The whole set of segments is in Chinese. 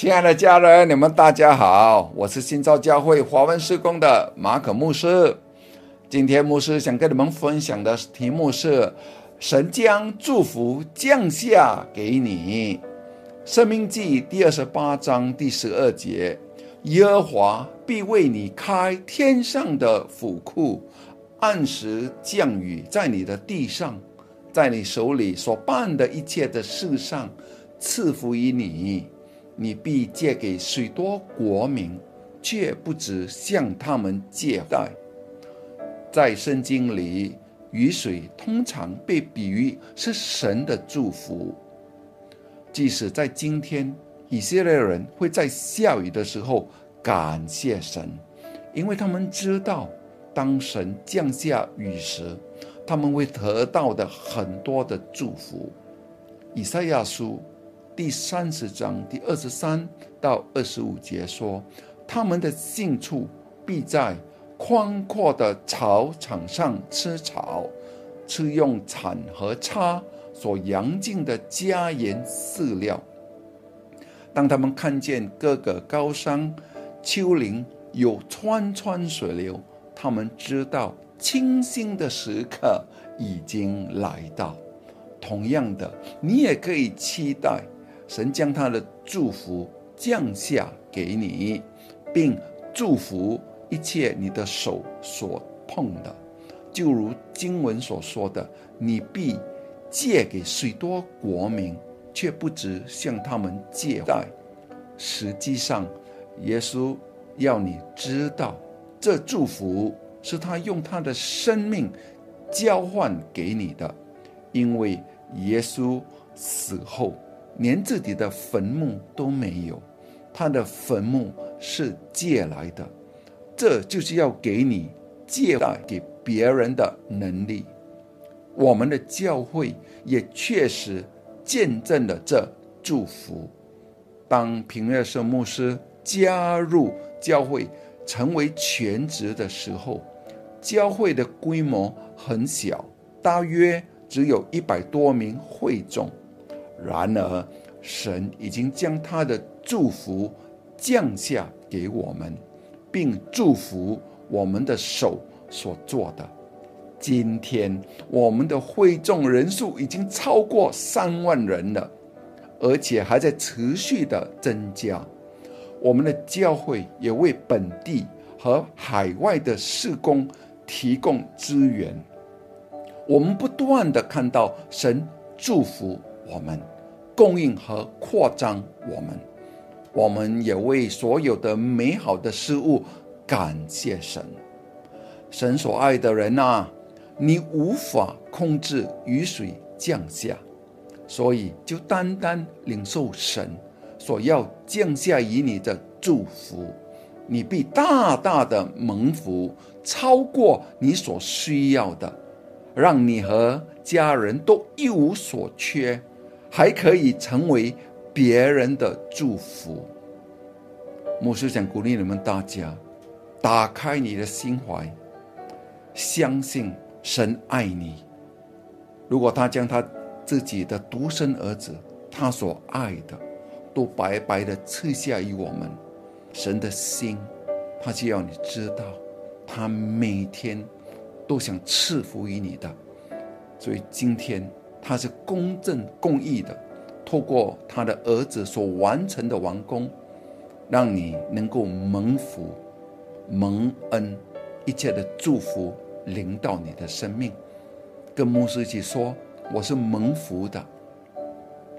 亲爱的家人，你们大家好，我是新造教会华文施工的马可牧师。今天牧师想跟你们分享的题目是：神将祝福降下给你。生命记第二十八章第十二节，耶和华必为你开天上的府库，按时降雨在你的地上，在你手里所办的一切的事上赐福于你。你必借给许多国民，却不止向他们借贷。在圣经里，雨水通常被比喻是神的祝福。即使在今天，以色列人会在下雨的时候感谢神，因为他们知道，当神降下雨时，他们会得到的很多的祝福。以赛亚书。第三十章第二十三到二十五节说：“他们的信处必在宽阔的草场上吃草，吃用铲和叉所扬进的家盐饲料。当他们看见各个高山、丘陵有川川水流，他们知道清新的时刻已经来到。同样的，你也可以期待。”神将他的祝福降下给你，并祝福一切你的手所碰的，就如经文所说的：“你必借给许多国民，却不止向他们借贷。”实际上，耶稣要你知道，这祝福是他用他的生命交换给你的，因为耶稣死后。连自己的坟墓都没有，他的坟墓是借来的，这就是要给你借贷给别人的能力。我们的教会也确实见证了这祝福。当平乐社牧师加入教会成为全职的时候，教会的规模很小，大约只有一百多名会众。然而，神已经将他的祝福降下给我们，并祝福我们的手所做的。今天，我们的会众人数已经超过三万人了，而且还在持续的增加。我们的教会也为本地和海外的事工提供资源。我们不断的看到神祝福。我们供应和扩张我们，我们也为所有的美好的事物感谢神。神所爱的人呐，你无法控制雨水降下，所以就单单领受神所要降下于你的祝福，你必大大的蒙福，超过你所需要的，让你和家人都一无所缺。还可以成为别人的祝福。牧师想鼓励你们大家，打开你的心怀，相信神爱你。如果他将他自己的独生儿子，他所爱的，都白白的赐下于我们，神的心，他就要你知道，他每天都想赐福于你的。所以今天。他是公正公义的，透过他的儿子所完成的完工，让你能够蒙福、蒙恩，一切的祝福临到你的生命。跟牧师一起说：“我是蒙福的。”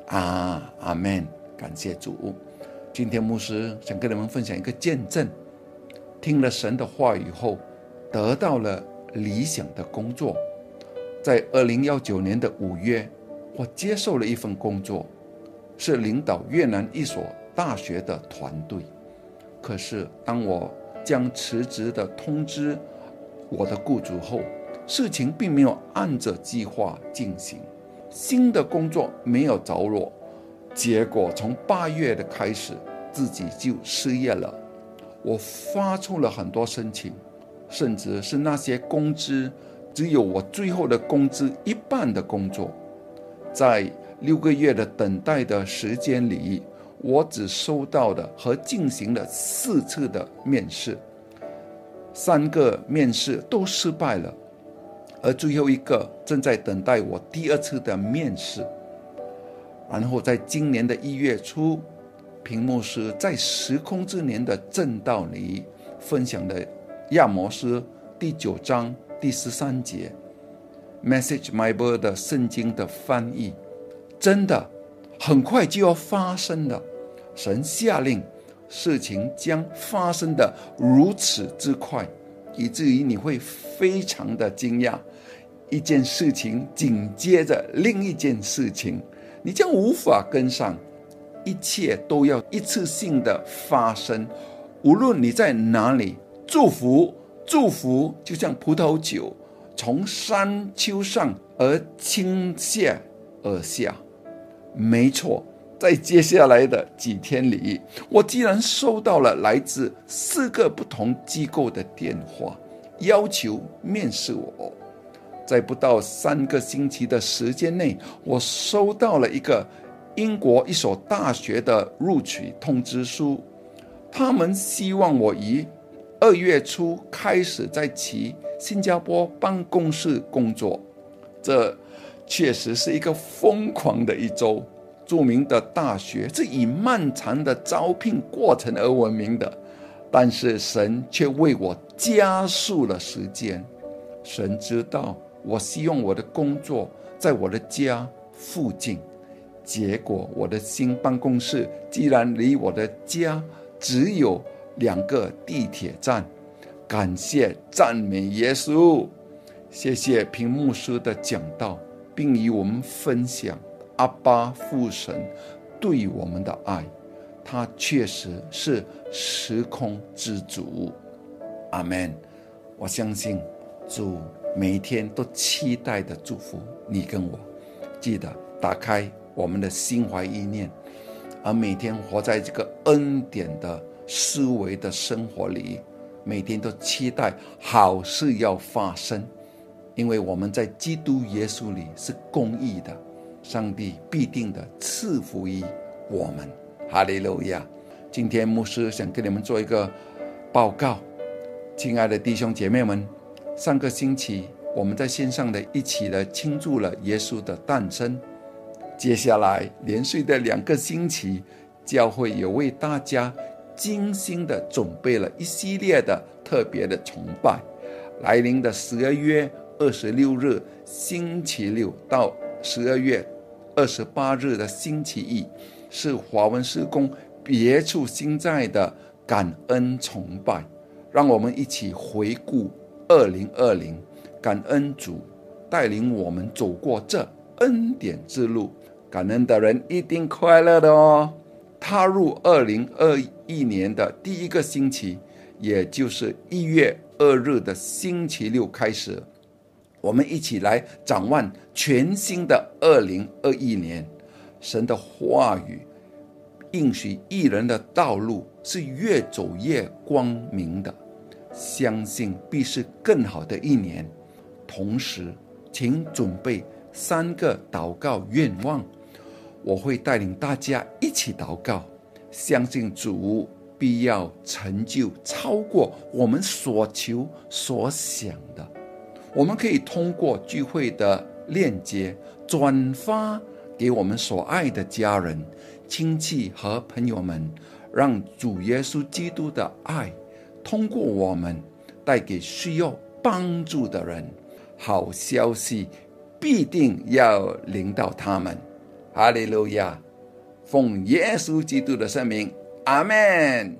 啊，阿门！感谢主。今天牧师想跟你们分享一个见证：听了神的话语后，得到了理想的工作。在二零幺九年的五月，我接受了一份工作，是领导越南一所大学的团队。可是，当我将辞职的通知我的雇主后，事情并没有按着计划进行，新的工作没有着落，结果从八月的开始，自己就失业了。我发出了很多申请，甚至是那些工资。只有我最后的工资一半的工作，在六个月的等待的时间里，我只收到的和进行了四次的面试，三个面试都失败了，而最后一个正在等待我第二次的面试。然后在今年的一月初，屏幕是在时空之年的正道里分享的亚摩斯第九章第十三节，Message My Word 的圣经的翻译，真的很快就要发生了。神下令，事情将发生的如此之快，以至于你会非常的惊讶。一件事情紧接着另一件事情。你将无法跟上，一切都要一次性的发生。无论你在哪里，祝福祝福就像葡萄酒从山丘上而倾泻而下。没错，在接下来的几天里，我既然收到了来自四个不同机构的电话，要求面试我。在不到三个星期的时间内，我收到了一个英国一所大学的录取通知书。他们希望我以二月初开始在其新加坡办公室工作。这确实是一个疯狂的一周。著名的大学是以漫长的招聘过程而闻名的，但是神却为我加速了时间。神知道。我希望我的工作在我的家附近，结果我的新办公室竟然离我的家只有两个地铁站。感谢赞美耶稣，谢谢屏幕师的讲道，并与我们分享阿巴父神对我们的爱。他确实是时空之主。阿门。我相信主。每天都期待的祝福你跟我，记得打开我们的心怀意念，而每天活在这个恩典的思维的生活里，每天都期待好事要发生，因为我们在基督耶稣里是公义的，上帝必定的赐福于我们。哈利路亚！今天牧师想跟你们做一个报告，亲爱的弟兄姐妹们。上个星期，我们在线上的一起的庆祝了耶稣的诞生。接下来连续的两个星期，教会也为大家精心的准备了一系列的特别的崇拜。来临的十二月二十六日星期六到十二月二十八日的星期一，是华文施工别出心裁的感恩崇拜。让我们一起回顾。二零二零，感恩主带领我们走过这恩典之路，感恩的人一定快乐的哦。踏入二零二一年的第一个星期，也就是一月二日的星期六开始，我们一起来展望全新的二零二一年。神的话语应许一人的道路是越走越光明的。相信必是更好的一年。同时，请准备三个祷告愿望，我会带领大家一起祷告。相信主必要成就超过我们所求所想的。我们可以通过聚会的链接转发给我们所爱的家人、亲戚和朋友们，让主耶稣基督的爱。通过我们带给需要帮助的人，好消息必定要领到他们。哈利路亚！奉耶稣基督的圣名，阿门。